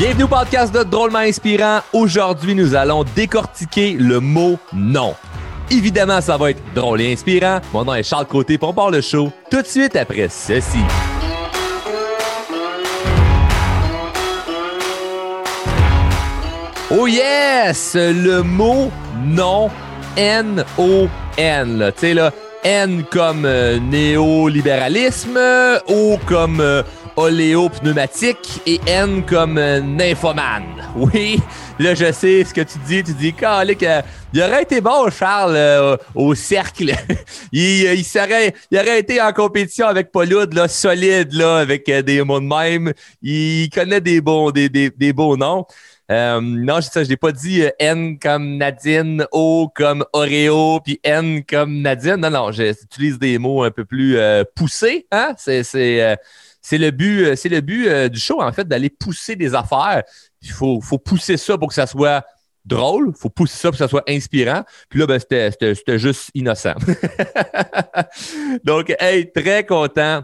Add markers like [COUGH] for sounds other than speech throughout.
Bienvenue au podcast de Drôlement Inspirant. Aujourd'hui, nous allons décortiquer le mot non. Évidemment, ça va être drôle et inspirant. Mon nom est Charles Côté pour part le show tout de suite après ceci. Oh yes! Le mot non, N-O-N. Tu sais, là, N comme euh, néolibéralisme, O comme euh, oléopneumatique et N comme euh, nymphomane. [LAUGHS] Oui, là, je sais ce que tu dis. Tu dis, que il aurait été bon, Charles, euh, au cercle. [LAUGHS] il, il, aurait été en compétition avec Pauloud, là, solide, avec des mots de même. Il connaît des bons, des, beaux noms. Euh, non, je l'ai pas dit euh, N comme Nadine, O comme Oreo, puis N comme Nadine. Non, non, j'utilise des mots un peu plus euh, poussés. Hein? C'est, c'est le but, c'est le but du show, en fait, d'aller pousser des affaires. Il faut, faut pousser ça pour que ça soit drôle, il faut pousser ça pour que ça soit inspirant. Puis là, ben, c'était juste innocent. [LAUGHS] Donc, hey, très content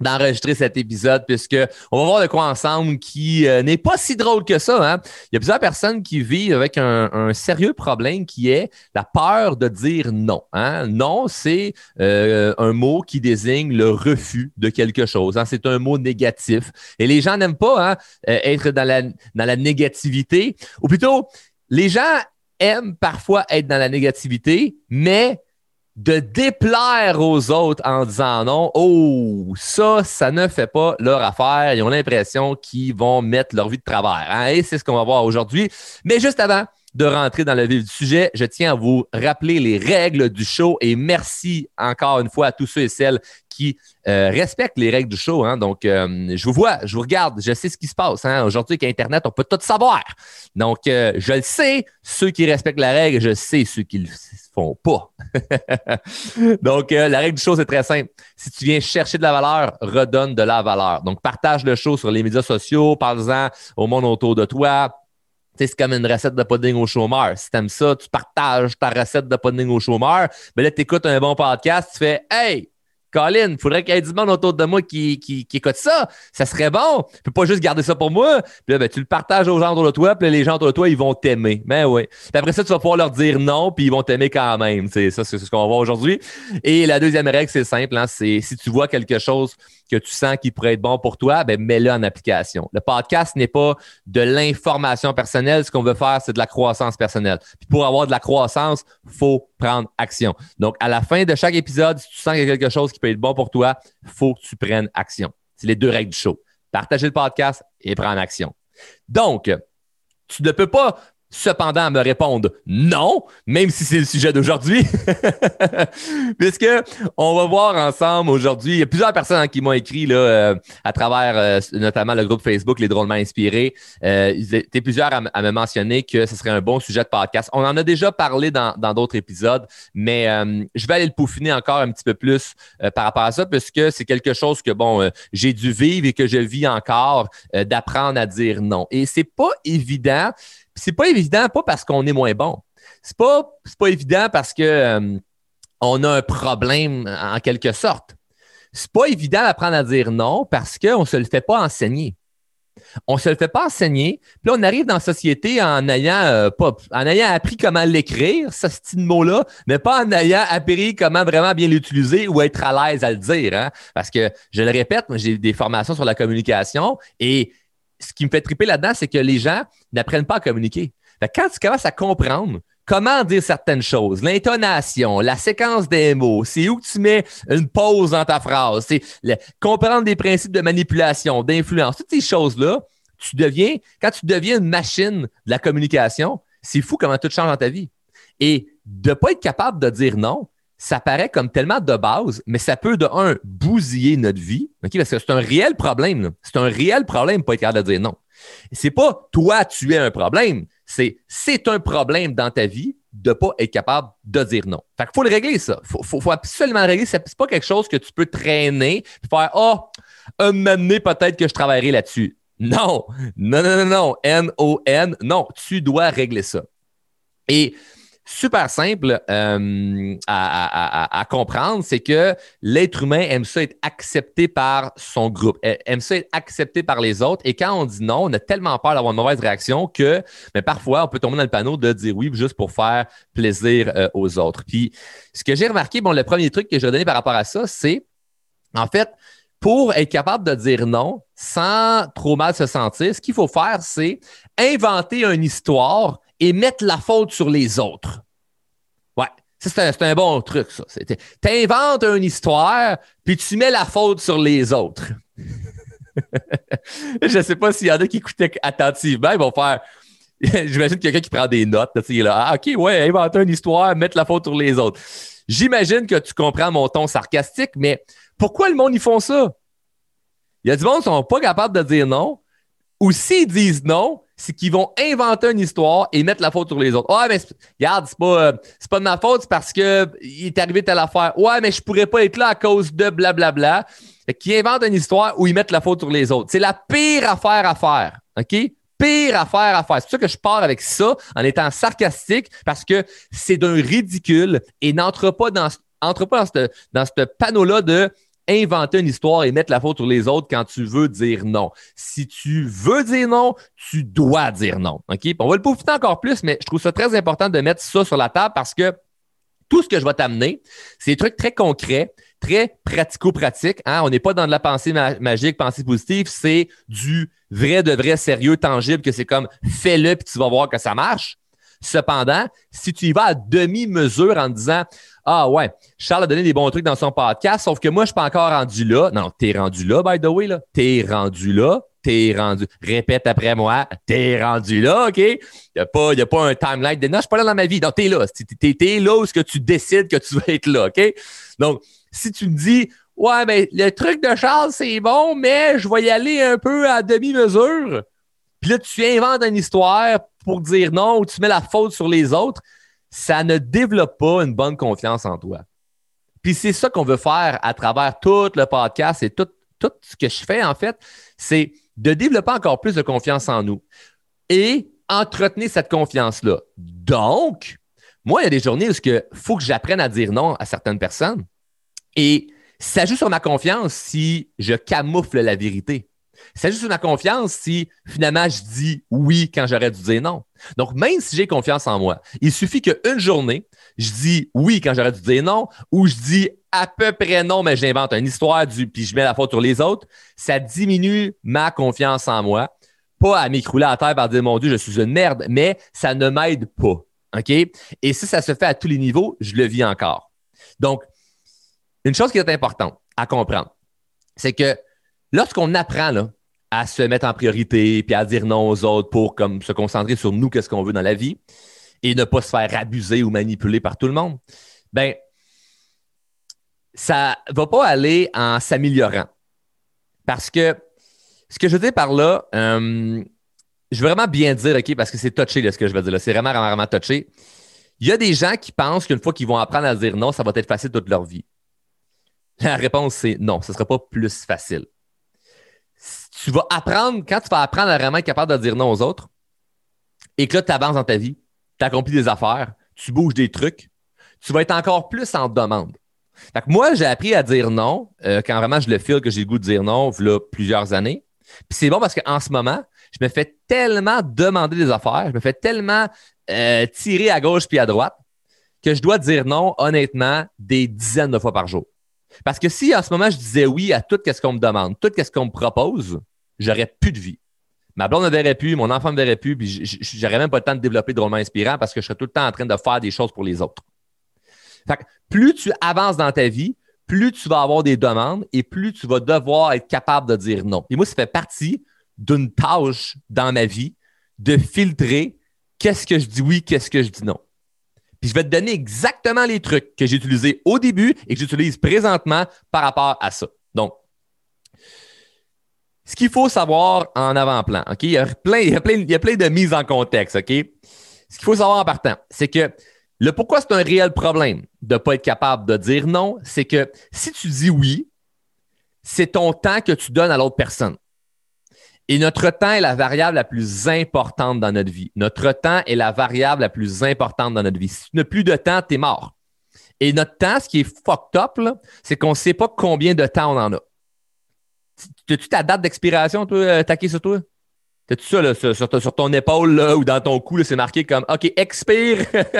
d'enregistrer cet épisode puisque on va voir de quoi ensemble qui euh, n'est pas si drôle que ça. Hein? Il y a plusieurs personnes qui vivent avec un, sérieux problème qui est la peur de dire non. Hein? Non, c'est euh, un mot qui désigne le refus de quelque chose. Hein? C'est un mot négatif. Et les gens n'aiment pas euh, être dans la, dans la négativité. Ou plutôt, les gens aiment parfois être dans la négativité, mais de déplaire aux autres en disant non, oh, ça, ça ne fait pas leur affaire. Ils ont l'impression qu'ils vont mettre leur vie de travers. Hein? Et c'est ce qu'on va voir aujourd'hui. Mais juste avant de rentrer dans le vif du sujet, je tiens à vous rappeler les règles du show et merci encore une fois à tous ceux et celles qui euh, respectent les règles du show. Hein. Donc, euh, je vous vois, je vous regarde, je sais ce qui se passe. Hein. Aujourd'hui, avec Internet, on peut tout savoir. Donc, euh, je le sais, ceux qui respectent la règle, je sais ceux qui le font pas. [LAUGHS] Donc, la règle du show, c'est très simple. Si tu viens chercher de la valeur, redonne de la valeur. Donc, partage le show sur les médias sociaux, parle-en au monde autour de toi. C'est comme une recette de pudding au chômeur. Si t'aimes ça, tu partages ta recette de pudding au chômeur. Mais là, tu écoutes un bon podcast, tu fais Hey, Colin, faudrait qu'il y ait du monde autour de moi qui, qui, écoute ça. Ça serait bon. Tu peux pas juste garder ça pour moi. Puis là, ben, tu le partages aux gens autour de toi, puis les gens autour de toi, ils vont t'aimer. Ben oui. Puis après ça, tu vas pouvoir leur dire non, puis ils vont t'aimer quand même. C'est ça, c'est ce qu'on va voir aujourd'hui. Et la deuxième règle, c'est simple. Hein, c'est si tu vois quelque chose que tu sens qui pourrait être bon pour toi, ben mets-le en application. Le podcast n'est pas de l'information personnelle. Ce qu'on veut faire, c'est de la croissance personnelle. Puis pour avoir de la croissance, faut prendre action. Donc, à la fin de chaque épisode, si tu sens qu'il y a quelque chose qui peut être bon pour toi, faut que tu prennes action. C'est les deux règles du show. Partager le podcast et prendre action. Donc, tu ne peux pas cependant me répondre non, même si c'est le sujet d'aujourd'hui. [LAUGHS] Puisque on va voir ensemble aujourd'hui, il y a plusieurs personnes qui m'ont écrit là, euh, à travers euh, notamment le groupe Facebook Les Drôlement Inspirés. Euh, il était plusieurs à, me mentionner que ce serait un bon sujet de podcast. On en a déjà parlé dans d'autres épisodes, mais je vais aller le peaufiner encore un petit peu plus par rapport à ça, puisque c'est quelque chose que bon, j'ai dû vivre et que je vis encore, d'apprendre à dire non. Et c'est pas évident c'est pas évident, pas parce qu'on est moins bon. C'est pas, pas évident parce que euh, on a un problème en quelque sorte. C'est pas évident d'apprendre à dire non parce qu'on se le fait pas enseigner. On se le fait pas enseigner. Puis là, on arrive dans la société en ayant, euh, appris comment l'écrire, ce style mot-là, mais pas en ayant appris comment vraiment bien l'utiliser ou être à l'aise à le dire. Hein. Parce que, je le répète, j'ai des formations sur la communication et ce qui me fait triper là-dedans, c'est que les gens n'apprennent pas à communiquer. quand tu commences à comprendre comment dire certaines choses, l'intonation, la séquence des mots, c'est où tu mets une pause dans ta phrase, c'est comprendre des principes de manipulation, d'influence, toutes ces choses-là, tu deviens, quand tu deviens une machine de la communication, c'est fou comment tout change dans ta vie. Et de ne pas être capable de dire non, ça paraît comme tellement de base, mais ça peut, de un, bousiller notre vie, parce que c'est un réel problème. C'est un réel problème pas être capable de dire non. C'est pas toi, tu es un problème, c'est c'est un problème dans ta vie de pas être capable de dire non. Fait qu'il faut le régler, ça. Il faut, absolument le régler. C'est pas quelque chose que tu peux traîner et faire oh, un moment peut-être que je travaillerai là-dessus. Non, non, non, non, non. N-O-N, non, tu dois régler ça. Et super simple euh, à, comprendre, c'est que l'être humain aime ça être accepté par son groupe, aime ça être accepté par les autres. Et quand on dit non, on a tellement peur d'avoir une mauvaise réaction que mais parfois, on peut tomber dans le panneau de dire oui juste pour faire plaisir euh, aux autres. Puis, ce que j'ai remarqué, bon, le premier truc que je vais donner par rapport à ça, c'est en fait, pour être capable de dire non sans trop mal se sentir, ce qu'il faut faire, c'est inventer une histoire et mettre la faute sur les autres. Ouais, c'est un, bon truc, ça. Tu inventes une histoire, puis tu mets la faute sur les autres. [LAUGHS] Je ne sais pas s'il y en a qui écoutaient attentivement, ils vont faire. [LAUGHS] J'imagine quelqu'un qui prend des notes. là, ah, OK, ouais, inventer une histoire, mettre la faute sur les autres. J'imagine que tu comprends mon ton sarcastique, mais pourquoi le monde, ils font ça? Il y a du monde qui sont pas capables de dire non. Ou s'ils disent non, c'est qu'ils vont inventer une histoire et mettre la faute sur les autres. Ouais, mais regarde, c'est pas, euh, c'est pas de ma faute, c'est parce que il est arrivé telle affaire. Ouais, mais je pourrais pas être là à cause de blablabla. Qui inventent une histoire où ils mettent la faute sur les autres. C'est la pire affaire à faire. OK? Pire affaire à faire. C'est pour ça que je pars avec ça en étant sarcastique parce que c'est d'un ridicule et n'entre pas dans, entre pas dans ce, dans ce panneau-là de inventer une histoire et mettre la faute sur les autres quand tu veux dire non. Si tu veux dire non, tu dois dire non. OK? on va le peaufiner encore plus, mais je trouve ça très important de mettre ça sur la table parce que tout ce que je vais t'amener, c'est des trucs très concrets, très pratico-pratiques. Hein? On n'est pas dans de la pensée magique, pensée positive, c'est du vrai, de vrai, sérieux, tangible, que c'est comme fais-le puis tu vas voir que ça marche. Cependant, si tu y vas à demi-mesure en disant ah ouais, Charles a donné des bons trucs dans son podcast, sauf que moi, je suis pas encore rendu là. Non, t'es rendu là, by the way, là. T'es rendu là. T'es rendu. Répète après moi. T'es rendu là, OK? Il n'y a, pas, a pas un timeline de non, je suis pas là dans ma vie. Non, t'es là. T'es, es, là où ce que tu décides que tu vas être là, OK? Donc, si tu me dis Ouais, mais le truc de Charles, c'est bon, mais je vais y aller un peu à demi-mesure. Puis là, tu inventes une histoire pour dire non ou tu mets la faute sur les autres ça ne développe pas une bonne confiance en toi. Puis c'est ça qu'on veut faire à travers tout le podcast et tout, tout ce que je fais, en fait, c'est de développer encore plus de confiance en nous et entretenir cette confiance-là. Donc, moi, il y a des journées où il faut que j'apprenne à dire non à certaines personnes. Et ça joue sur ma confiance si je camoufle la vérité. C'est juste ma confiance si finalement je dis oui quand j'aurais dû dire non. Donc, même si j'ai confiance en moi, il suffit qu'une journée, je dis oui quand j'aurais dû dire non, ou je dis à peu près non, mais j'invente une histoire du, puis je mets la faute sur les autres, ça diminue ma confiance en moi. Pas à m'écrouler à terre par dire mon Dieu, je suis une merde, mais ça ne m'aide pas. OK? Et si ça se fait à tous les niveaux, je le vis encore. Donc, une chose qui est importante à comprendre, c'est que lorsqu'on apprend là, à se mettre en priorité puis à dire non aux autres pour se concentrer sur nous, qu'est-ce qu'on veut dans la vie et ne pas se faire abuser ou manipuler par tout le monde, ben ça va pas aller en s'améliorant. Parce que ce que je dire par là, euh, je veux vraiment bien dire, OK, parce que c'est touché ce que je veux dire là. C'est vraiment, vraiment, vraiment touché. Il y a des gens qui pensent qu'une fois qu'ils vont apprendre à dire non, ça va être facile toute leur vie. La réponse, c'est non, ce ne sera pas plus facile tu vas apprendre, quand tu vas apprendre à vraiment être capable de dire non aux autres, et que là, tu avances dans ta vie, tu accomplis des affaires, tu bouges des trucs, tu vas être encore plus en demande. Fait moi, j'ai appris à dire non euh, quand vraiment je le file que j'ai le goût de dire non, il plusieurs années. Puis c'est bon parce qu'en ce moment, je me fais tellement demander des affaires, je me fais tellement euh, tirer à gauche puis à droite que je dois dire non, honnêtement, des dizaines de fois par jour. Parce que si en ce moment je disais oui à tout ce qu'on me demande, tout ce qu'on me propose, j'aurais plus de vie. Ma blonde ne verrait plus, mon enfant ne verrait plus, puis j'aurais même pas le temps de développer drôlement inspirant parce que je serais tout le temps en train de faire des choses pour les autres. Fait plus tu avances dans ta vie, plus tu vas avoir des demandes et plus tu vas devoir être capable de dire non. Et moi, ça fait partie d'une tâche dans ma vie de filtrer qu'est-ce que je dis oui, qu'est-ce que je dis non. Puis je vais te donner exactement les trucs que j'ai utilisés au début et que j'utilise présentement par rapport à ça. Donc, ce qu'il faut savoir en avant-plan, OK? Il y, a plein, il, y a plein, il y a plein de mises en contexte, OK? Ce qu'il faut savoir en partant, c'est que le pourquoi c'est un réel problème de ne pas être capable de dire non, c'est que si tu dis oui, c'est ton temps que tu donnes à l'autre personne. Et notre temps est la variable la plus importante dans notre vie. Notre temps est la variable la plus importante dans notre vie. Si tu n'as plus de temps, tu es mort. Et notre temps, ce qui est fucked up, c'est qu'on ne sait pas combien de temps on en a. As-tu ta date d'expiration, toi, euh, taqué sur toi? T'as-tu ça là, sur, ton épaule là, ou dans ton cou, c'est marqué comme OK, expire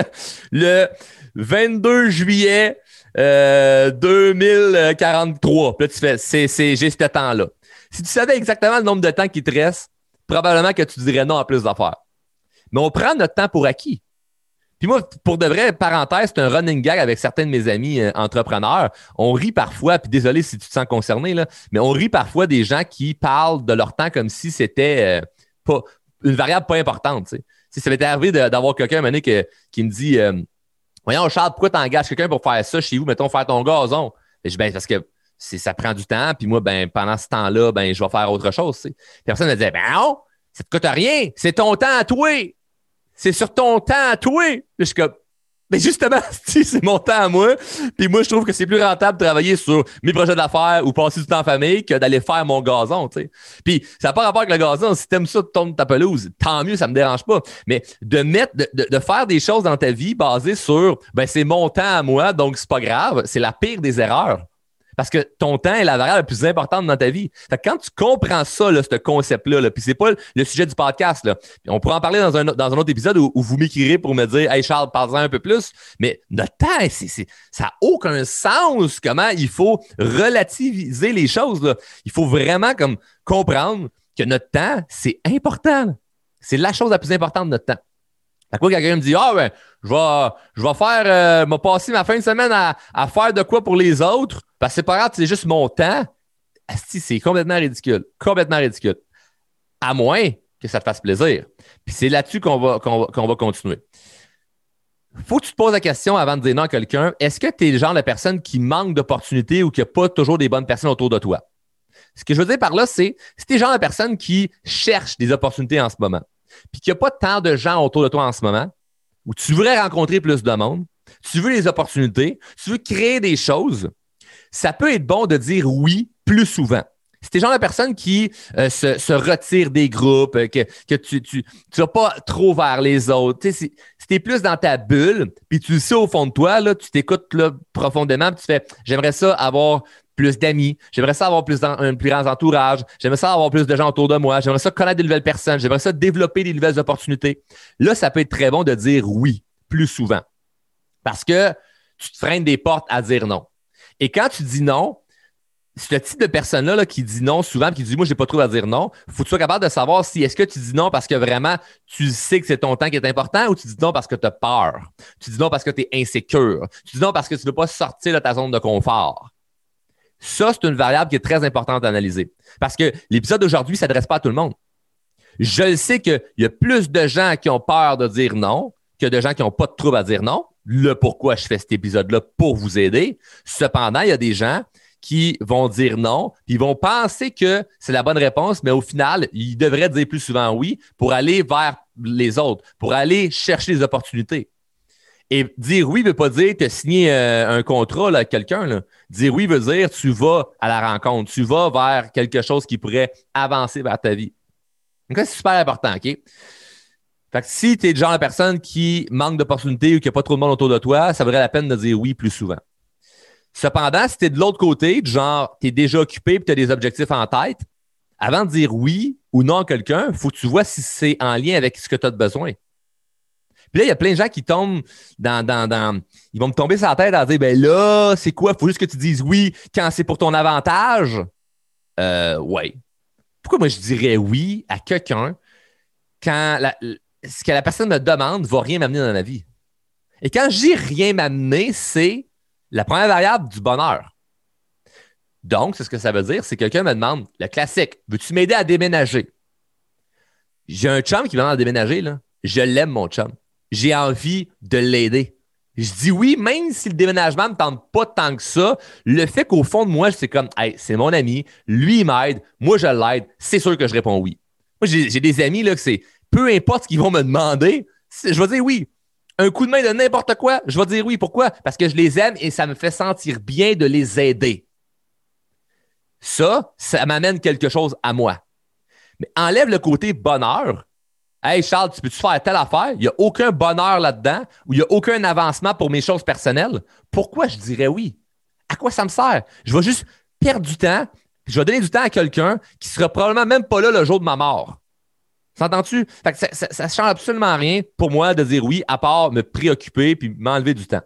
[LAUGHS] le 22 juillet 2043. Euh, Puis là, tu fais c'est, j'ai ce temps-là. Si tu savais exactement le nombre de temps qui te reste, probablement que tu dirais non à plus d'affaires. Mais on prend notre temps pour acquis. Puis moi, pour de vrai, parenthèse, c'est un running gag avec certains de mes amis euh, entrepreneurs. On rit parfois, puis désolé si tu te sens concerné, là, mais on rit parfois des gens qui parlent de leur temps comme si c'était euh, une variable pas importante. Ça m'est arrivé d'avoir quelqu'un un qui me dit euh, Voyons, Charles, pourquoi tu engages quelqu'un pour faire ça chez vous, mettons, faire ton gazon? Je ben, parce que ça prend du temps, puis moi, ben, pendant ce temps-là, ben, je vais faire autre chose. Personne ne disait Ben non, ça te coûte rien, c'est ton temps à toi. C'est sur ton temps à toi. Je suis comme mais justement, [LAUGHS] c'est mon temps à moi. Puis moi, je trouve que c'est plus rentable de travailler sur mes projets d'affaires ou passer du temps en famille que d'aller faire mon gazon. Puis ça n'a pas rapport avec le gazon. Si t'aimes ça, tourner ta pelouse, tant mieux, ça me dérange pas. Mais de mettre, de, de, faire des choses dans ta vie basées sur ben c'est mon temps à moi, donc c'est pas grave, c'est la pire des erreurs. Parce que ton temps est la variable la plus importante dans ta vie. Fait quand tu comprends ça, là, ce concept-là, là, puis c'est pas le sujet du podcast, là. on pourra en parler dans un, dans un autre épisode où, vous m'écrirez pour me dire Hey Charles, parle-en un peu plus. Mais notre temps, ça n'a aucun sens comment il faut relativiser les choses. Là. Il faut vraiment comme comprendre que notre temps, c'est important. C'est la chose la plus importante de notre temps. À quoi quelqu'un me dit Ah ben, je vais, je vais faire euh, me passer ma fin de semaine à, à, faire de quoi pour les autres, parce que c'est pas grave, c'est juste mon temps. C'est complètement ridicule. Complètement ridicule. À moins que ça te fasse plaisir. Puis c'est là-dessus qu'on va, qu'on va, va, continuer. Faut que tu te poses la question avant de dire non à quelqu'un. Est-ce que tu es le genre de personne qui manque d'opportunités ou qui n'a pas toujours des bonnes personnes autour de toi? Ce que je veux dire par là, c'est si tu es le genre de personne qui cherche des opportunités en ce moment, puis qu'il n'y a pas tant de gens autour de toi en ce moment, où tu voudrais rencontrer plus de monde, tu veux les opportunités, tu veux créer des choses, ça peut être bon de dire oui plus souvent. Si t'es genre de personne qui euh, se, retire des groupes, euh, que, tu tu, tu vas pas trop vers les autres, si, si tu es plus dans ta bulle, puis tu le sais au fond de toi, là, tu t'écoutes profondément, puis tu fais j'aimerais ça avoir plus d'amis, j'aimerais ça avoir plus un plus grand entourage, j'aimerais ça avoir plus de gens autour de moi, j'aimerais ça connaître de nouvelles personnes, j'aimerais ça développer des nouvelles opportunités. Là, ça peut être très bon de dire oui plus souvent parce que tu te freines des portes à dire non. Et quand tu dis non, ce type de personne-là qui dit non souvent, qui dit moi, j'ai pas trop à dire non, faut que tu sois capable de savoir si est-ce que tu dis non parce que vraiment tu sais que c'est ton temps qui est important ou tu dis non parce que tu as peur? Tu dis non parce que tu es insécure? Tu dis non parce que tu ne veux pas sortir de ta zone de confort? Ça, c'est une variable qui est très importante à analyser. Parce que l'épisode d'aujourd'hui ne s'adresse pas à tout le monde. Je sais qu'il y a plus de gens qui ont peur de dire non que de gens qui n'ont pas de trouble à dire non. Le pourquoi je fais cet épisode-là pour vous aider. Cependant, il y a des gens qui vont dire non, puis ils vont penser que c'est la bonne réponse, mais au final, ils devraient dire plus souvent oui pour aller vers les autres, pour aller chercher les opportunités. Et dire oui ne veut pas dire te signer euh, un contrat avec quelqu'un. Dire oui veut dire tu vas à la rencontre, tu vas vers quelque chose qui pourrait avancer vers ta vie. Donc, c'est super important, OK? Fait que si tu es le genre de personne qui manque d'opportunités ou qui n'a pas trop de monde autour de toi, ça vaudrait la peine de dire oui plus souvent. Cependant, si tu es de l'autre côté, genre tu es déjà occupé et tu as des objectifs en tête, avant de dire oui ou non à quelqu'un, il faut que tu vois si c'est en lien avec ce que tu as besoin. Puis là, il y a plein de gens qui tombent dans, Ils vont me tomber sur la tête à dire ben là, c'est quoi? Faut juste que tu dises oui quand c'est pour ton avantage. Euh, ouais. Pourquoi moi je dirais oui à quelqu'un quand ce que la personne me demande ne va rien m'amener dans la vie? Et quand je dis rien m'amener, c'est la première variable du bonheur. Donc, c'est ce que ça veut dire, c'est que quelqu'un me demande le classique veux-tu m'aider à déménager? J'ai un chum qui va déménager, là. Je l'aime, mon chum j'ai envie de l'aider. Je dis oui, même si le déménagement ne me tente pas tant que ça, le fait qu'au fond de moi, c'est comme, hey, c'est mon ami, lui, il m'aide, moi, je l'aide, c'est sûr que je réponds oui. Moi, j'ai des amis, là, que c'est peu importe ce qu'ils vont me demander, je vais dire oui. Un coup de main de n'importe quoi, je vais dire oui. Pourquoi? Parce que je les aime et ça me fait sentir bien de les aider. Ça, ça m'amène quelque chose à moi. Mais enlève le côté bonheur. Hey Charles, tu peux-tu faire telle affaire? Il n'y a aucun bonheur là-dedans ou il n'y a aucun avancement pour mes choses personnelles. Pourquoi je dirais oui? À quoi ça me sert? Je vais juste perdre du temps. Je vais donner du temps à quelqu'un qui sera probablement même pas là le jour de ma mort. S'entends-tu? Ça, ça, change absolument rien pour moi de dire oui, à part me préoccuper puis m'enlever du temps.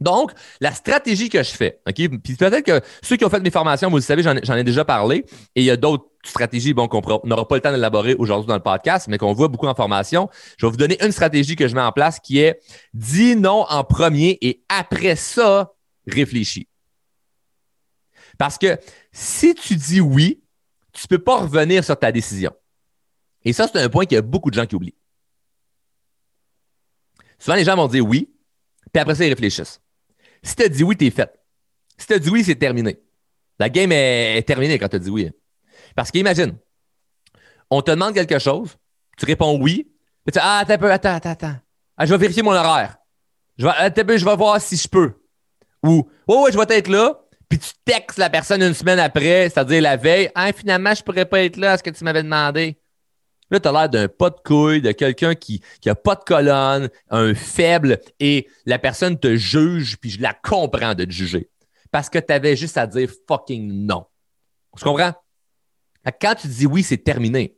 Donc, la stratégie que je fais, OK? Puis peut-être que ceux qui ont fait mes formations, vous le savez, j'en ai, déjà parlé. Et il y a d'autres stratégies, bon, qu'on n'aura pas le temps d'élaborer aujourd'hui dans le podcast, mais qu'on voit beaucoup en formation. Je vais vous donner une stratégie que je mets en place qui est dis non en premier et après ça, réfléchis. Parce que si tu dis oui, tu ne peux pas revenir sur ta décision. Et ça, c'est un point qu'il y a beaucoup de gens qui oublient. Souvent, les gens vont dire oui, puis après ça, ils réfléchissent. Si tu as dit oui, tu es fait. Si tu as dit oui, c'est terminé. La game est, terminée quand tu as dit oui. Parce qu'imagine, on te demande quelque chose, tu réponds oui, puis tu dis Ah, attends attends, attends, attends. Ah, je vais vérifier mon horaire. Je vais, je vais voir si je peux. Ou, ouais, ouais, je vais être là, puis tu textes la personne une semaine après, c'est-à-dire la veille, ah, finalement, je pourrais pas être là à ce que tu m'avais demandé. Là, tu as l'air d'un pas de couille, de quelqu'un qui n'a pas de colonne, un faible, et la personne te juge, puis je la comprends de te juger. Parce que tu avais juste à dire fucking non. Tu comprends? Quand tu dis oui, c'est terminé.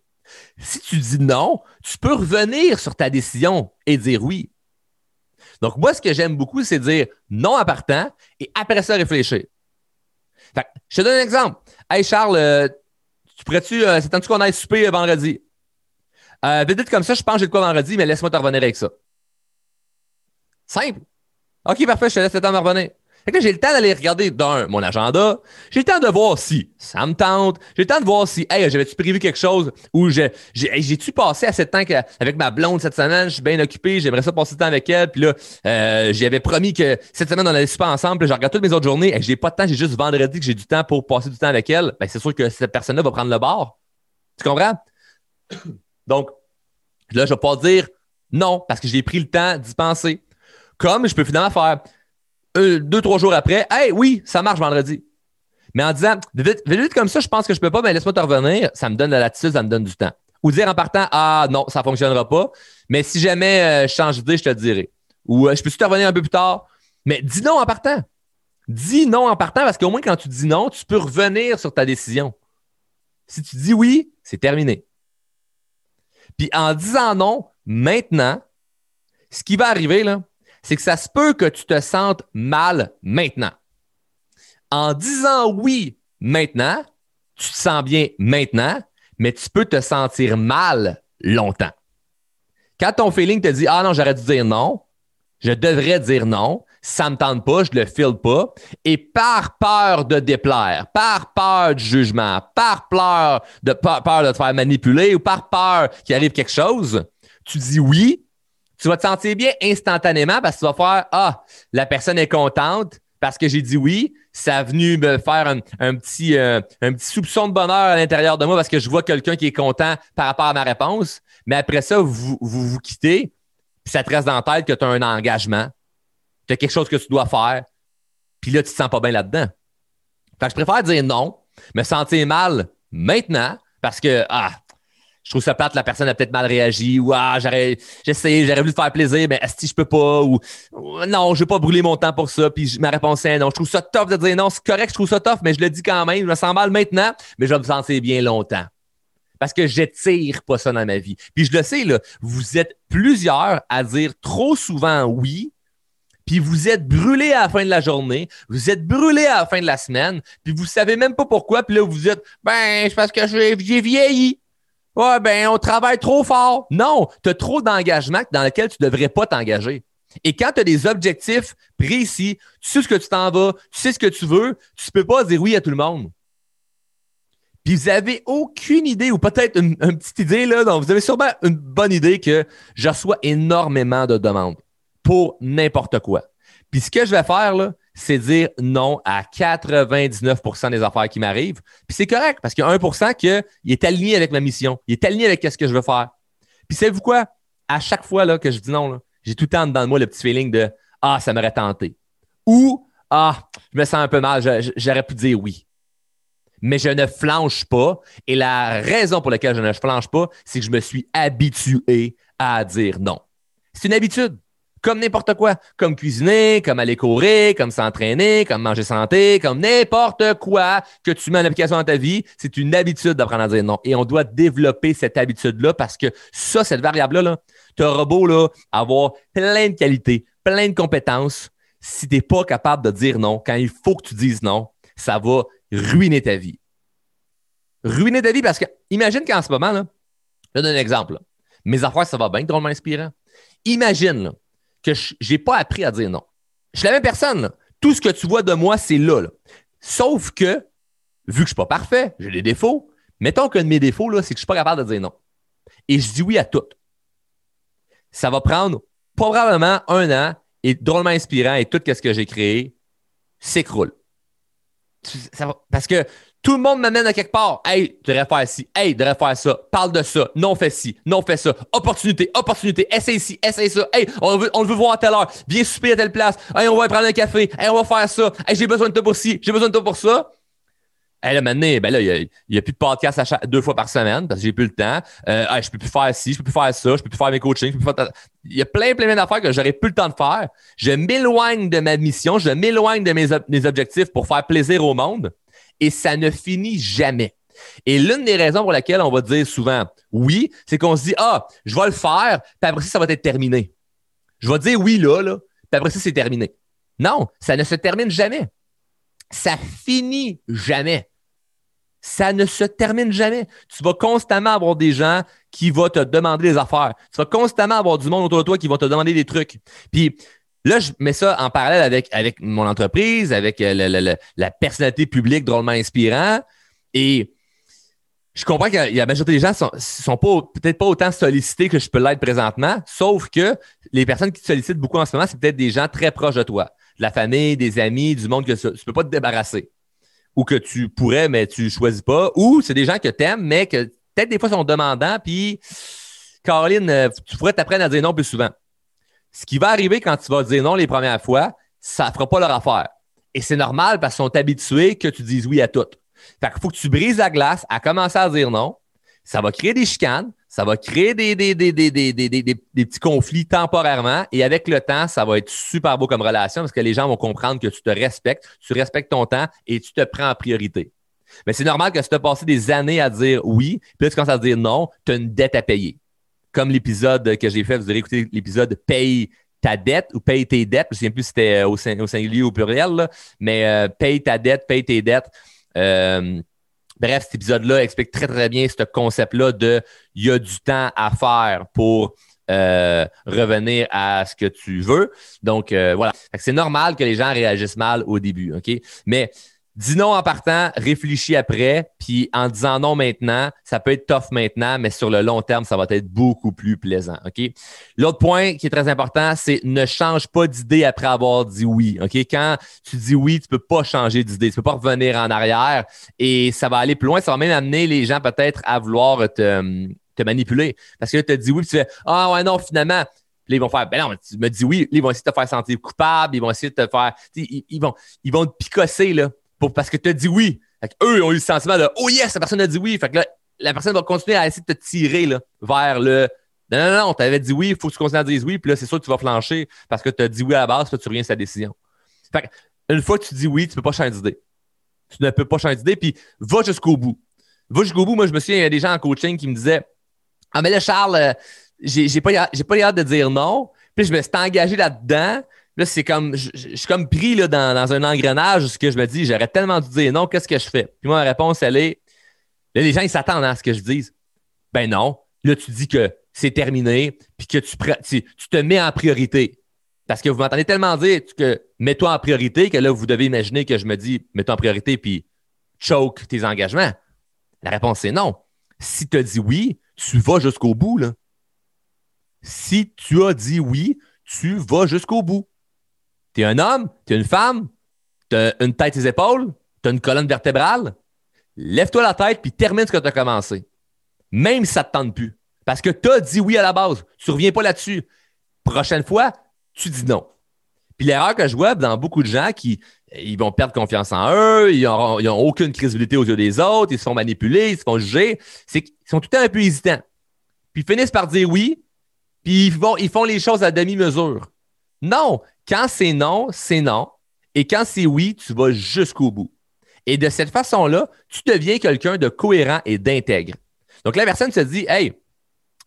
Si tu dis non, tu peux revenir sur ta décision et dire oui. Donc, moi, ce que j'aime beaucoup, c'est dire non en partant et après ça, réfléchir. je te donne un exemple. Hey Charles, euh, tu pourrais-tu, euh, c'est temps qu'on aille souper vendredi? Euh, vite, comme ça, je pense que j'ai de quoi vendredi, mais laisse-moi te revenir avec ça. Simple. OK, parfait, je te laisse le temps de me revenir. Fait que j'ai le temps d'aller regarder dans mon agenda. J'ai le temps de voir si ça me tente. J'ai le temps de voir si, hey, j'avais-tu prévu quelque chose ou j'ai, j'ai-tu passé assez de temps avec ma blonde cette semaine? Je suis bien occupé, j'aimerais ça passer du temps avec elle. Puis là, euh, j'avais promis que cette semaine, on allait super ensemble. Puis je regarde toutes mes autres journées. et j'ai pas de temps, j'ai juste vendredi que j'ai du temps pour passer du temps avec elle. Ben, c'est sûr que cette personne-là va prendre le bord. Tu comprends? Donc, là, je ne vais pas dire non parce que j'ai pris le temps d'y penser. Comme je peux finalement faire deux, trois jours après, hey, oui, ça marche vendredi. Mais en disant, vite, vite comme ça, je pense que je ne peux pas, mais laisse-moi te revenir, ça me donne de la latitude, ça me donne du temps. Ou dire en partant, ah non, ça ne fonctionnera pas, mais si jamais euh, je change d'idée, je te le dirai. Ou euh, je peux-tu te revenir un peu plus tard? Mais dis non en partant. Dis non en partant parce qu'au moins, quand tu dis non, tu peux revenir sur ta décision. Si tu dis oui, c'est terminé. Puis en disant non, maintenant, ce qui va arriver, c'est que ça se peut que tu te sentes mal maintenant. En disant oui maintenant, tu te sens bien maintenant, mais tu peux te sentir mal longtemps. Quand ton feeling te dit Ah non, j'aurais dû dire non, je devrais dire non, ça me tente pas, je le file pas. Et par peur de déplaire, par peur du jugement, par peur de, peur de te faire manipuler ou par peur qu'il arrive quelque chose, tu dis oui, tu vas te sentir bien instantanément parce que tu vas faire Ah, la personne est contente parce que j'ai dit oui. Ça a venu me faire un, petit, euh, un petit soupçon de bonheur à l'intérieur de moi parce que je vois quelqu'un qui est content par rapport à ma réponse. Mais après ça, vous vous, vous quittez, puis ça te reste dans la tête que tu as un engagement tu as quelque chose que tu dois faire, puis là, tu te sens pas bien là-dedans. Je préfère dire non, me sentir mal maintenant parce que, ah, je trouve ça plate, la personne a peut-être mal réagi, ou ah, j'aurais, j'essaie, j'aurais voulu te faire plaisir, mais est-ce que je peux pas, ou non, je vais pas brûler mon temps pour ça, puis ma réponse est non. Je trouve ça tough de dire non, c'est correct, je trouve ça tough, mais je le dis quand même, je me sens mal maintenant, mais je vais me sentir bien longtemps. Parce que j'étire pas ça dans ma vie. Puis je le sais, là, vous êtes plusieurs à dire trop souvent oui, puis vous êtes brûlé à la fin de la journée, vous êtes brûlé à la fin de la semaine, puis vous savez même pas pourquoi, puis là vous êtes ben c'est parce que j'ai vieilli. Ouais, ben on travaille trop fort. Non, tu as trop d'engagement dans lequel tu devrais pas t'engager. Et quand tu as des objectifs précis, tu sais ce que tu t'en vas, tu sais ce que tu veux, tu peux pas dire oui à tout le monde. Puis vous avez aucune idée, ou peut-être une, une, petite idée, là, donc vous avez sûrement une bonne idée que je reçois énormément de demandes pour n'importe quoi. Puis ce que je vais faire, là, c'est dire non à 99% des affaires qui m'arrivent. Puis c'est correct parce qu'il y a 1% qui est aligné avec ma mission. Il est aligné avec ce que je veux faire. Puis savez-vous quoi? À chaque fois là, que je dis non, j'ai tout le temps dans moi le petit feeling de Ah, ça m'aurait tenté. Ou Ah, je me sens un peu mal, j'aurais pu dire oui. mais je ne flanche pas. Et la raison pour laquelle je ne flanche pas, c'est que je me suis habitué à dire non. C'est une habitude. Comme n'importe quoi. Comme cuisiner, comme aller courir, comme s'entraîner, comme manger santé, comme n'importe quoi que tu mets en application dans ta vie, c'est une habitude d'apprendre à dire non. Et on doit développer cette habitude-là parce que ça, cette variable-là, -là, tu auras beau là, avoir plein de qualités, plein de compétences. Si tu n'es pas capable de dire non, quand il faut que tu dises non, ça va ruiner ta vie. Ruiner ta vie parce que, imagine qu'en ce moment, là, je donne un exemple. Mes affaires, ça va bien, drôlement inspirant. Imagine là, que je n'ai pas appris à dire non. Je suis la même personne. Tout ce que tu vois de moi, c'est là, Sauf que, vu que je suis pas parfait, j'ai des défauts, mettons qu'un de mes défauts, c'est que je suis pas capable de dire non. Et je dis oui à tout. Ça va prendre probablement un an et drôlement inspirant et tout ce que j'ai créé s'écroule. Parce que tout le monde m'amène à quelque part. Hey, tu devrais faire ci. Hey, tu devrais faire ça. Parle de ça. Non, fais ci. Non, fais ça. Opportunité, opportunité. Essaye ci, essaye ça. Hey, on, veut, on veut voir à telle heure. Viens souper à telle place. Hey, on va prendre un café. Hey, on va faire ça. Hey, j'ai besoin de toi pour ci. J'ai besoin de toi pour ça. Hey, là, maintenant, ben là, il n'y a, plus de podcast à deux fois par semaine parce que j'ai plus le temps. Euh, hey, je peux plus faire ci, je peux plus faire ça, je peux plus faire mes coachings. Il y a plein, plein, plein d'affaires que j'aurais plus le temps de faire. Je m'éloigne de ma mission, je m'éloigne de mes, mes objectifs pour faire plaisir au monde et ça ne finit jamais. Et l'une des raisons pour laquelle on va dire souvent oui, c'est qu'on se dit Ah, je vais le faire, puis après ça, ça va être terminé. Je vais dire oui là, là puis après ça, c'est terminé. Non, ça ne se termine jamais. Ça finit jamais. Ça ne se termine jamais. Tu vas constamment avoir des gens qui vont te demander des affaires. Tu vas constamment avoir du monde autour de toi qui vont te demander des trucs. Puis Là, je mets ça en parallèle avec, avec mon entreprise, avec euh, la personnalité publique drôlement inspirant. Et je comprends que la majorité des gens sont, sont pas, peut-être pas autant sollicités que je peux l'être présentement, sauf que les personnes qui te sollicitent beaucoup en ce moment, c'est peut-être des gens très proches de toi. De la famille, des amis, du monde que tu ne peux pas te débarrasser. Ou que tu pourrais, mais tu choisis pas. Ou c'est des gens que tu aimes, mais que peut-être des fois sont demandants, puis Caroline, euh, tu pourrais t'apprendre à dire non plus souvent. Ce qui va arriver quand tu vas dire non les premières fois, ça ne fera pas leur affaire. Et c'est normal parce qu'ils sont habitués que tu dises oui à tout. Fait qu'il faut que tu brises la glace à commencer à dire non. Ça va créer des chicanes, ça va créer des, petits conflits temporairement. Et avec le temps, ça va être super beau comme relation parce que les gens vont comprendre que tu te respectes, tu respectes ton temps et tu te prends en priorité. Mais c'est normal que si tu as passé des années à dire oui, puis là, tu commences à dire non, tu as une dette à payer comme l'épisode que j'ai fait, vous aurez écouté l'épisode Paye ta dette ou paye tes dettes. Je ne sais plus si c'était au, singulier ou au pluriel, mais euh, paye ta dette, paye tes dettes. Euh, bref, cet épisode-là explique très, très bien ce concept-là de il y a du temps à faire pour euh, revenir à ce que tu veux. Donc, voilà. C'est normal que les gens réagissent mal au début, OK? Mais Dis non en partant, réfléchis après, puis en disant non maintenant, ça peut être tough maintenant, mais sur le long terme, ça va être beaucoup plus plaisant. OK? L'autre point qui est très important, c'est ne change pas d'idée après avoir dit oui. OK? Quand tu dis oui, tu peux pas changer d'idée, tu peux pas revenir en arrière et ça va aller plus loin, ça va même amener les gens peut-être à vouloir te, manipuler. Parce que là, tu te dis oui, puis tu fais Ah ouais, non, finalement, Là, ils vont faire, ben non, tu me dis oui. ils vont essayer de te faire sentir coupable. Ils vont essayer de te faire, ils, ils, vont, ils vont te picosser, là parce que tu as dit oui. eux, ont eu le sentiment de Oh yes, la personne a dit oui. Fait que là, la personne va continuer à essayer de te tirer là, vers le Non, non, non, tu avais dit oui, il faut que tu continues à dire oui, puis là, c'est sûr que tu vas flancher parce que tu as dit oui à la base, puis tu reviens sur ta décision. Fait une fois que tu dis oui, tu ne peux pas changer d'idée. Tu ne peux pas changer d'idée, puis va jusqu'au bout. Va jusqu'au bout. Moi, je me souviens, il y a des gens en coaching qui me disaient Ah, mais là, Charles, euh, j'ai pas, pas hâte de dire non. Puis je me suis engagé là-dedans. Là, c'est comme, je, suis comme pris là, dans, un engrenage que je me dis, j'aurais tellement dû dire non, qu'est-ce que je fais? Puis moi, ma réponse, elle est, là, les gens, ils s'attendent à ce que je dise. Ben non. Là, tu dis que c'est terminé, puis que tu, tu, te mets en priorité. Parce que vous m'entendez tellement dire que mets-toi en priorité que là, vous devez imaginer que je me dis mets-toi en priorité, puis choke tes engagements. La réponse, c'est non. Si tu as dit oui, tu vas jusqu'au bout. Là. Si tu as dit oui, tu vas jusqu'au bout. Tu es un homme, tu es une femme, tu as une tête et des épaules, tu as une colonne vertébrale. Lève-toi la tête puis termine ce que tu as commencé. Même si ça ne te tente plus. Parce que tu as dit oui à la base. Tu ne reviens pas là-dessus. Prochaine fois, tu dis non. Puis l'erreur que je vois dans beaucoup de gens qui ils vont perdre confiance en eux, ils n'ont aucune crédibilité aux yeux des autres, ils se font manipuler, ils se font juger. C'est qu'ils sont tout le temps un peu hésitants. Puis ils finissent par dire oui, puis ils font les choses à demi-mesure. Non, quand c'est non, c'est non. Et quand c'est oui, tu vas jusqu'au bout. Et de cette façon-là, tu deviens quelqu'un de cohérent et d'intègre. Donc la personne se dit, hey,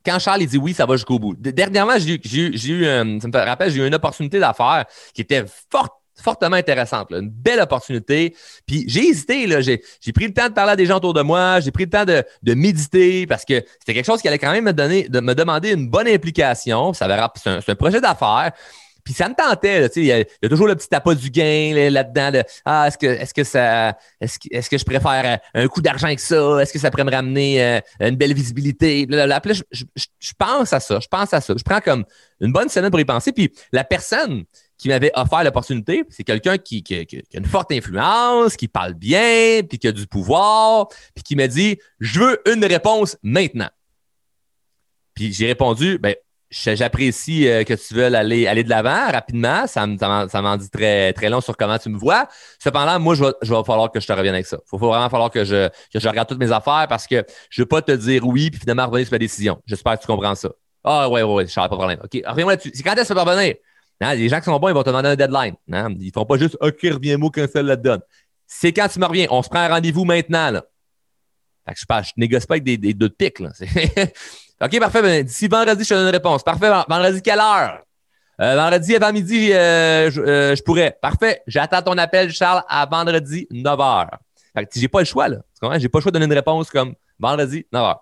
quand Charles dit oui, ça va jusqu'au bout. Dernièrement, j'ai eu, euh, ça me rappelle, j'ai eu une opportunité d'affaires qui était fortement intéressante, une belle opportunité. Puis j'ai hésité, j'ai, pris le temps de parler à des gens autour de moi, j'ai pris le temps de, méditer parce que c'était quelque chose qui allait quand même me donner, de me demander une bonne implication. C'est un projet d'affaires. Puis ça me tentait, il y, a toujours le petit appât du gain là-dedans. ah, est-ce que, est-ce que ça, est-ce que, est-ce que je préfère euh, un coup d'argent que ça? Est-ce que ça pourrait me ramener euh, une belle visibilité? je, pense à ça, je pense à ça. Je prends comme une bonne semaine pour y penser. Puis la personne qui m'avait offert l'opportunité, c'est quelqu'un qui, qui, a une forte influence, qui parle bien, puis qui a du pouvoir, puis qui m'a dit, je veux une réponse maintenant. Puis j'ai répondu, ben, J'apprécie euh, que tu veuilles aller, aller de l'avant rapidement. Ça, m'en dit très, très long sur comment tu me vois. Cependant, moi, je vais, falloir que je te revienne avec ça. Il va vraiment falloir que je, que je regarde toutes mes affaires parce que je ne veux pas te dire oui puis finalement revenir sur ma décision. J'espère que tu comprends ça. Ah, ouais, ouais, ouais, je pas de problème. OK, reviens-moi là-dessus. Quand est-ce que tu vas revenir? Hein, les gens qui sont bons, ils vont te demander un deadline. Hein? Ils ne font pas juste OK, reviens-moi quand ça le donne. C'est quand tu me reviens. On se prend un rendez-vous maintenant. Fait que je ne négocie pas avec des, deux. Là. [LAUGHS] OK, parfait. Ben, d'ici vendredi, je te donne une réponse. Parfait. Vendredi, quelle heure? Euh, vendredi avant midi, euh, euh, je, pourrais. Parfait. J'attends ton appel, Charles, à vendredi 9h. Fait que j'ai pas le choix, là. J'ai pas le choix de donner une réponse comme vendredi 9h.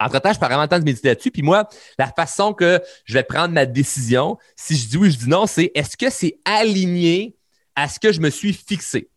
Entre-temps, je prends vraiment le temps de méditer là-dessus. Puis moi, la façon que je vais prendre ma décision, si je dis oui, je dis non, c'est est-ce que c'est aligné à ce que je me suis fixé?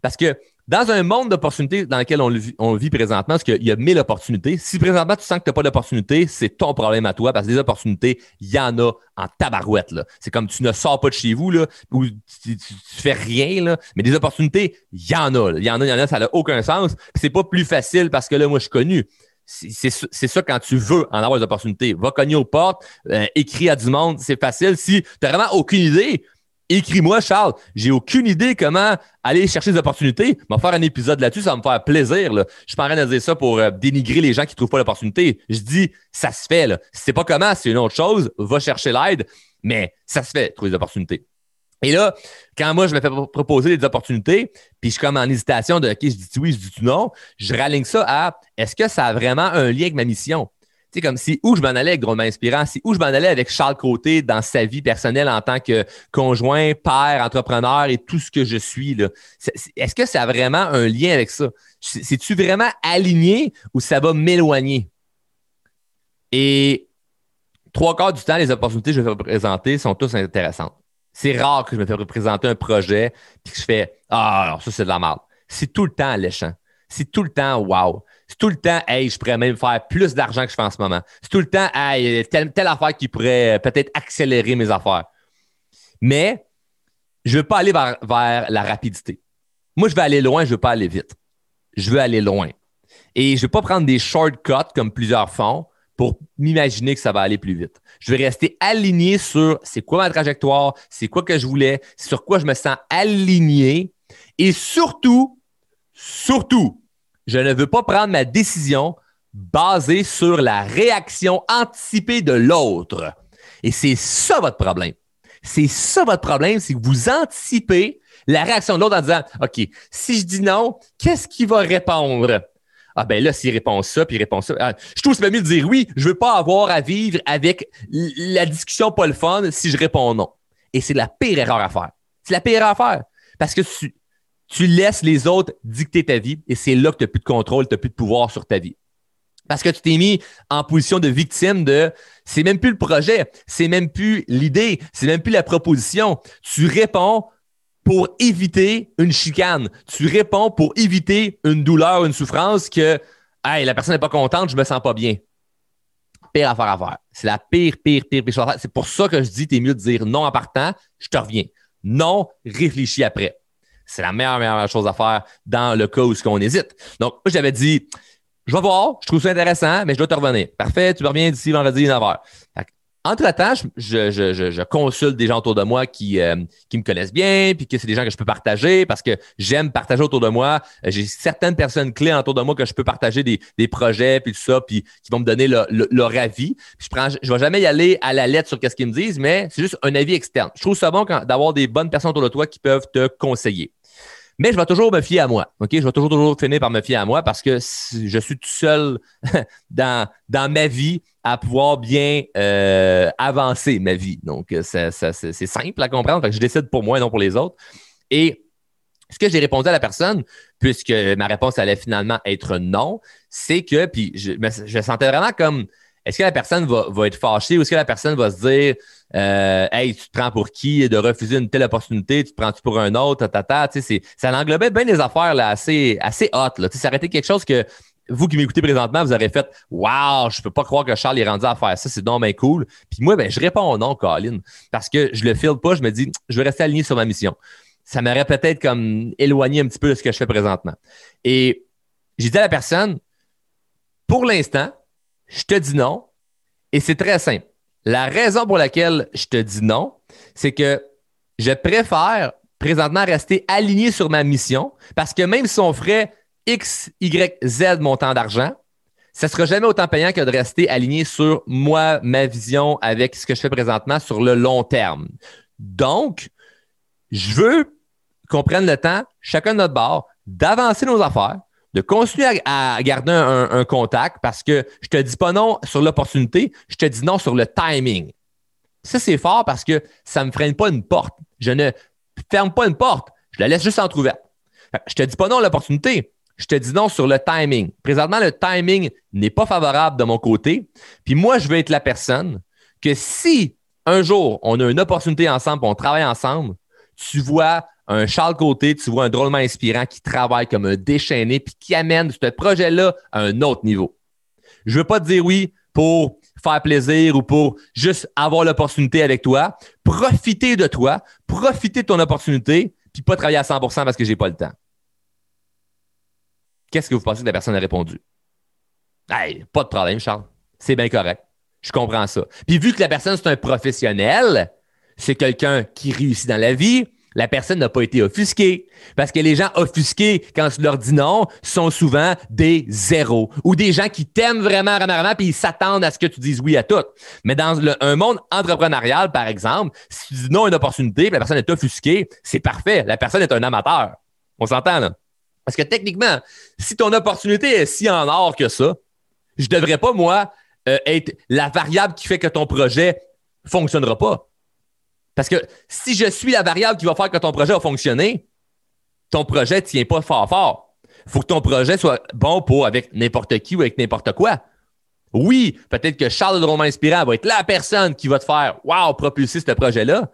Parce que dans un monde d'opportunités dans lequel on, vit, présentement, parce qu'il y a mille opportunités, si présentement tu sens que tu n'as pas d'opportunités, c'est ton problème à toi parce que des opportunités, il y en a en tabarouette. C'est comme tu ne sors pas de chez vous là, ou tu, tu, fais rien, là, mais des opportunités, il y en a. Il y en a, il y en a, ça n'a aucun sens. C'est pas plus facile parce que là, moi, je suis connu. C'est ça quand tu veux en avoir des opportunités. Va cogner aux portes, euh, écris à du monde, c'est facile. Si tu n'as vraiment aucune idée, écris-moi, Charles. J'ai aucune idée comment aller chercher des opportunités. Va faire un épisode là-dessus, ça va me faire plaisir. Là. Je suis pas en train de dire ça pour euh, dénigrer les gens qui trouvent pas l'opportunité. Je dis, ça se fait. Là. Si c'est pas comment, c'est une autre chose. Va chercher l'aide, mais ça se fait, trouver des opportunités. Et là, quand moi, je me fais proposer des opportunités, puis je suis comme en hésitation de OK, je dis oui, je dis non, je raligne ça à est-ce que ça a vraiment un lien avec ma mission? Sais, comme si où je m'en allais avec Drôlement Inspirant, si où je m'en allais avec Charles Côté dans sa vie personnelle en tant que conjoint, père, entrepreneur et tout ce que je suis. Est-ce que ça a vraiment un lien avec ça? C'est-tu vraiment aligné ou ça va m'éloigner? Et trois quarts du temps, les opportunités que je vais présenter sont tous intéressantes. C'est rare que je me fais représenter un projet puis que je fais Ah, ça, c'est de la merde. C'est tout le temps alléchant. C'est tout le temps wow. C'est tout le temps, hey, je pourrais même faire plus d'argent que je fais en ce moment. C'est tout le temps, hey, telle, telle affaire qui pourrait euh, peut-être accélérer mes affaires. Mais je ne veux pas aller vers, la rapidité. Moi, je veux aller loin, je ne veux pas aller vite. Je veux aller loin. Et je ne veux pas prendre des shortcuts comme plusieurs font pour m'imaginer que ça va aller plus vite. Je vais rester aligné sur c'est quoi ma trajectoire, c'est quoi que je voulais, sur quoi je me sens aligné. Et surtout, surtout, je ne veux pas prendre ma décision basée sur la réaction anticipée de l'autre. Et c'est ça votre problème. C'est ça votre problème, c'est que vous anticipez la réaction de l'autre en disant OK, si je dis non, qu'est-ce qu'il va répondre? Ah ben là, s'il répond ça, puis il répond ça. Ah, je trouve c'est mieux de dire oui, je veux pas avoir à vivre avec la discussion pas le fun si je réponds non. Et c'est la pire erreur à faire. C'est la pire erreur à faire. Parce que tu laisses les autres dicter ta vie et c'est là que tu n'as plus de contrôle, tu n'as plus de pouvoir sur ta vie. Parce que tu t'es mis en position de victime de c'est même plus le projet, c'est même plus l'idée, c'est même plus la proposition. Tu réponds pour éviter une chicane. Tu réponds pour éviter une douleur, une souffrance que hey, la personne n'est pas contente, je me sens pas bien. Pire affaire à faire. C'est la pire, pire, pire, pire chose. C'est pour ça que je dis, es mieux de dire non en partant, je te reviens. Non, réfléchis après. C'est la meilleure, meilleure chose à faire dans le cas où on hésite. Donc, moi, j'avais dit, je vais voir, je trouve ça intéressant, mais je dois te revenir. Parfait, tu reviens d'ici vendredi 9h. entre-temps, je, je, je, je, consulte des gens autour de moi qui, euh, qui me connaissent bien, puis que c'est des gens que je peux partager parce que j'aime partager autour de moi. Euh, j'ai certaines personnes clés autour de moi que je peux partager des, des projets, puis tout ça, puis qui vont me donner leur, leur avis. je prends, je vais jamais y aller à la lettre sur ce qu'ils me disent, mais c'est juste un avis externe. Je trouve ça bon d'avoir des bonnes personnes autour de toi qui peuvent te conseiller. Mais je vais toujours me fier à moi. OK? Je vais toujours, toujours finir par me fier à moi parce que je suis tout seul [LAUGHS] dans, dans ma vie à pouvoir bien euh, avancer ma vie. Donc, euh, c'est simple à comprendre. Je décide pour moi et non pour les autres. Et ce que j'ai répondu à la personne, puisque ma réponse allait finalement être non, c'est que, puis je, je sentais vraiment comme, est-ce que la personne va, être fâchée ou est-ce que la personne va se dire, euh, hey, tu te prends pour qui? De refuser une telle opportunité, tu te prends-tu pour un autre, tata, tu sais, ça englobait bien des affaires là, assez, assez hot. Là. Ça aurait été quelque chose que vous qui m'écoutez présentement, vous aurez fait Wow, je peux pas croire que Charles est rendu à faire ça, c'est donc bien cool. Puis moi, ben, je réponds non, Colin, parce que je le file pas, je me dis, je vais rester aligné sur ma mission. Ça m'aurait peut-être comme éloigné un petit peu de ce que je fais présentement. Et j'ai dit à la personne, pour l'instant, je te dis non, et c'est très simple. La raison pour laquelle je te dis non, c'est que je préfère présentement rester aligné sur ma mission parce que même si on ferait X, Y, Z montant d'argent, ça ne sera jamais autant payant que de rester aligné sur moi, ma vision avec ce que je fais présentement sur le long terme. Donc, je veux qu'on prenne le temps, chacun de notre bord, d'avancer nos affaires, de continuer à, garder un, contact parce que je te dis pas non sur l'opportunité, je te dis non sur le timing. Ça, c'est fort parce que ça ne me freine pas une porte. Je ne ferme pas une porte, je la laisse juste entrouverte. Je te dis pas non à l'opportunité, je te dis non sur le timing. Présentement, le timing n'est pas favorable de mon côté. Puis moi, je veux être la personne que si un jour on a une opportunité ensemble, on travaille ensemble, tu vois un Charles Côté, tu vois un drôlement inspirant qui travaille comme un déchaîné puis qui amène ce projet-là à un autre niveau. Je ne veux pas te dire oui pour faire plaisir ou pour juste avoir l'opportunité avec toi. Profiter de toi, profiter de ton opportunité, puis pas travailler à 100% parce que j'ai pas le temps. Qu'est-ce que vous pensez que la personne a répondu? Hey, pas de problème, Charles. C'est bien correct. Je comprends ça. Puis vu que la personne, c'est un professionnel, c'est quelqu'un qui réussit dans la vie, la personne n'a pas été offusquée. Parce que les gens offusqués, quand tu leur dis non, sont souvent des zéros. Ou des gens qui t'aiment vraiment, vraiment, vraiment, puis ils s'attendent à ce que tu dises oui à tout. Mais dans un monde entrepreneurial, par exemple, si tu dis non à une opportunité, puis la personne est offusquée, c'est parfait. La personne est un amateur. On s'entend, là? Parce que techniquement, si ton opportunité est si en or que ça, je ne devrais pas, moi, euh, être la variable qui fait que ton projet ne fonctionnera pas. Parce que si je suis la variable qui va faire que ton projet va fonctionner, ton projet ne tient pas fort fort. Il faut que ton projet soit bon pour avec n'importe qui ou avec n'importe quoi. Oui, peut-être que Charles de Roman Inspirant va être la personne qui va te faire Wow, propulser ce projet-là.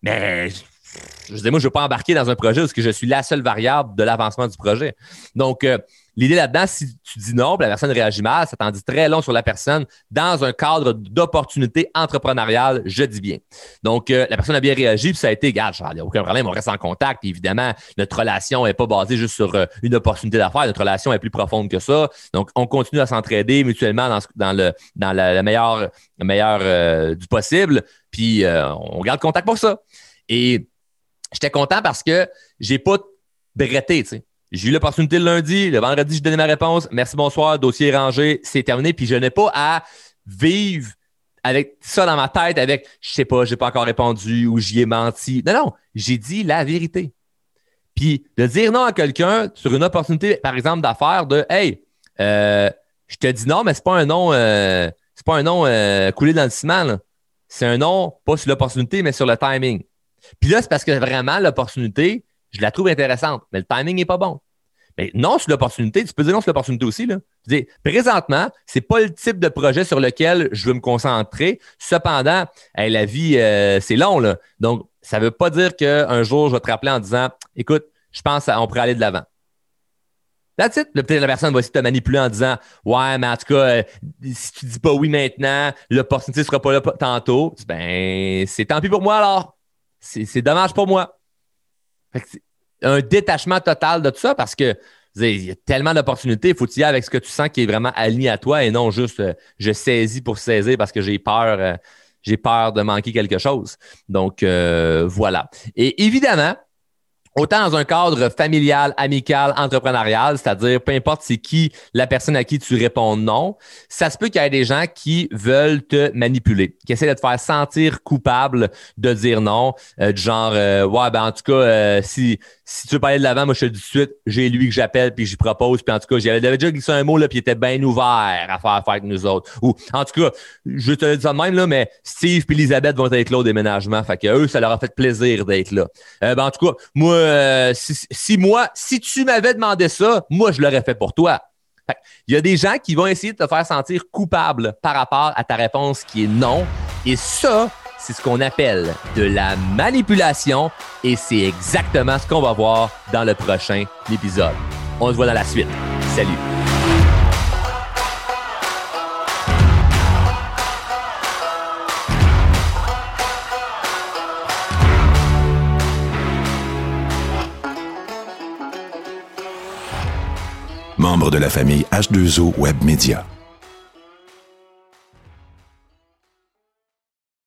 Mais je dis, moi, je ne veux pas embarquer dans un projet parce que je suis la seule variable de l'avancement du projet. Donc, euh, l'idée là-dedans, si tu dis non, la personne réagit mal, ça t'en dit très long sur la personne dans un cadre d'opportunité entrepreneuriale, je dis bien. Donc, euh, la personne a bien réagi, puis ça a été, regarde, il n'y a aucun problème, on reste en contact. Évidemment, notre relation n'est pas basée juste sur euh, une opportunité d'affaires, notre relation est plus profonde que ça. Donc, on continue à s'entraider mutuellement dans, le, dans la, meilleure, meilleure du possible, puis on garde contact pour ça. Et j'étais content parce que j'ai pas bretté, tu sais. J'ai eu l'opportunité le lundi, le vendredi, je donnais ma réponse. Merci, bonsoir, dossier rangé, c'est terminé. Puis je n'ai pas à vivre avec ça dans ma tête, avec je sais pas, j'ai pas encore répondu ou j'y ai menti. Non, non, j'ai dit la vérité. Puis de dire non à quelqu'un sur une opportunité, par exemple, d'affaires, de Hey, euh, je te dis non, mais c'est pas un nom, euh, c'est pas un nom euh, coulé dans le ciment. C'est un nom, pas sur l'opportunité, mais sur le timing. Puis là, c'est parce que vraiment, l'opportunité, je la trouve intéressante, mais le timing n'est pas bon. Mais non sur l'opportunité, tu peux dire non sur l'opportunité aussi. Là. Je dis, présentement, c'est pas le type de projet sur lequel je veux me concentrer. Cependant, la vie, euh, c'est long. Là. Donc, ça ne veut pas dire qu'un jour, je vais te rappeler en disant Écoute, je pense qu'on pourrait aller de l'avant. That's it. Peut-être la personne va essayer de te manipuler en disant Ouais, mais en tout cas, euh, si tu dis pas oui maintenant, l'opportunité ne sera pas là tantôt. Ben, c'est tant pis pour moi alors c'est dommage pour moi. Un détachement total de tout ça parce que il y a tellement d'opportunités. Il faut y aller avec ce que tu sens qui est vraiment aligné à toi et non juste euh, je saisis pour saisir parce que j'ai peur. Euh, j'ai peur de manquer quelque chose. Donc, euh, voilà. Et évidemment, Autant dans un cadre familial, amical, entrepreneurial, c'est-à-dire peu importe c'est qui la personne à qui tu réponds non, ça se peut qu'il y ait des gens qui veulent te manipuler, qui essaient de te faire sentir coupable de dire non, du genre ouais ben en tout cas si si tu veux parler de l'avant, moi je te dis tout de suite, j'ai lui que j'appelle puis j'y propose puis en tout cas j'avais déjà glissé un mot là puis il était bien ouvert à faire affaire avec nous autres. Ou en tout cas, je te le dis de même là, mais Steve puis Elisabeth vont être là au déménagement, fait que eux ça leur a fait plaisir d'être là. ben en tout cas, moi euh, si, moi, si tu m'avais demandé ça, moi, je l'aurais fait pour toi. Il y a des gens qui vont essayer de te faire sentir coupable par rapport à ta réponse qui est non. Et ça, c'est ce qu'on appelle de la manipulation et c'est exactement ce qu'on va voir dans le prochain épisode. On se voit dans la suite. Salut! membre de la famille H2O Web Media.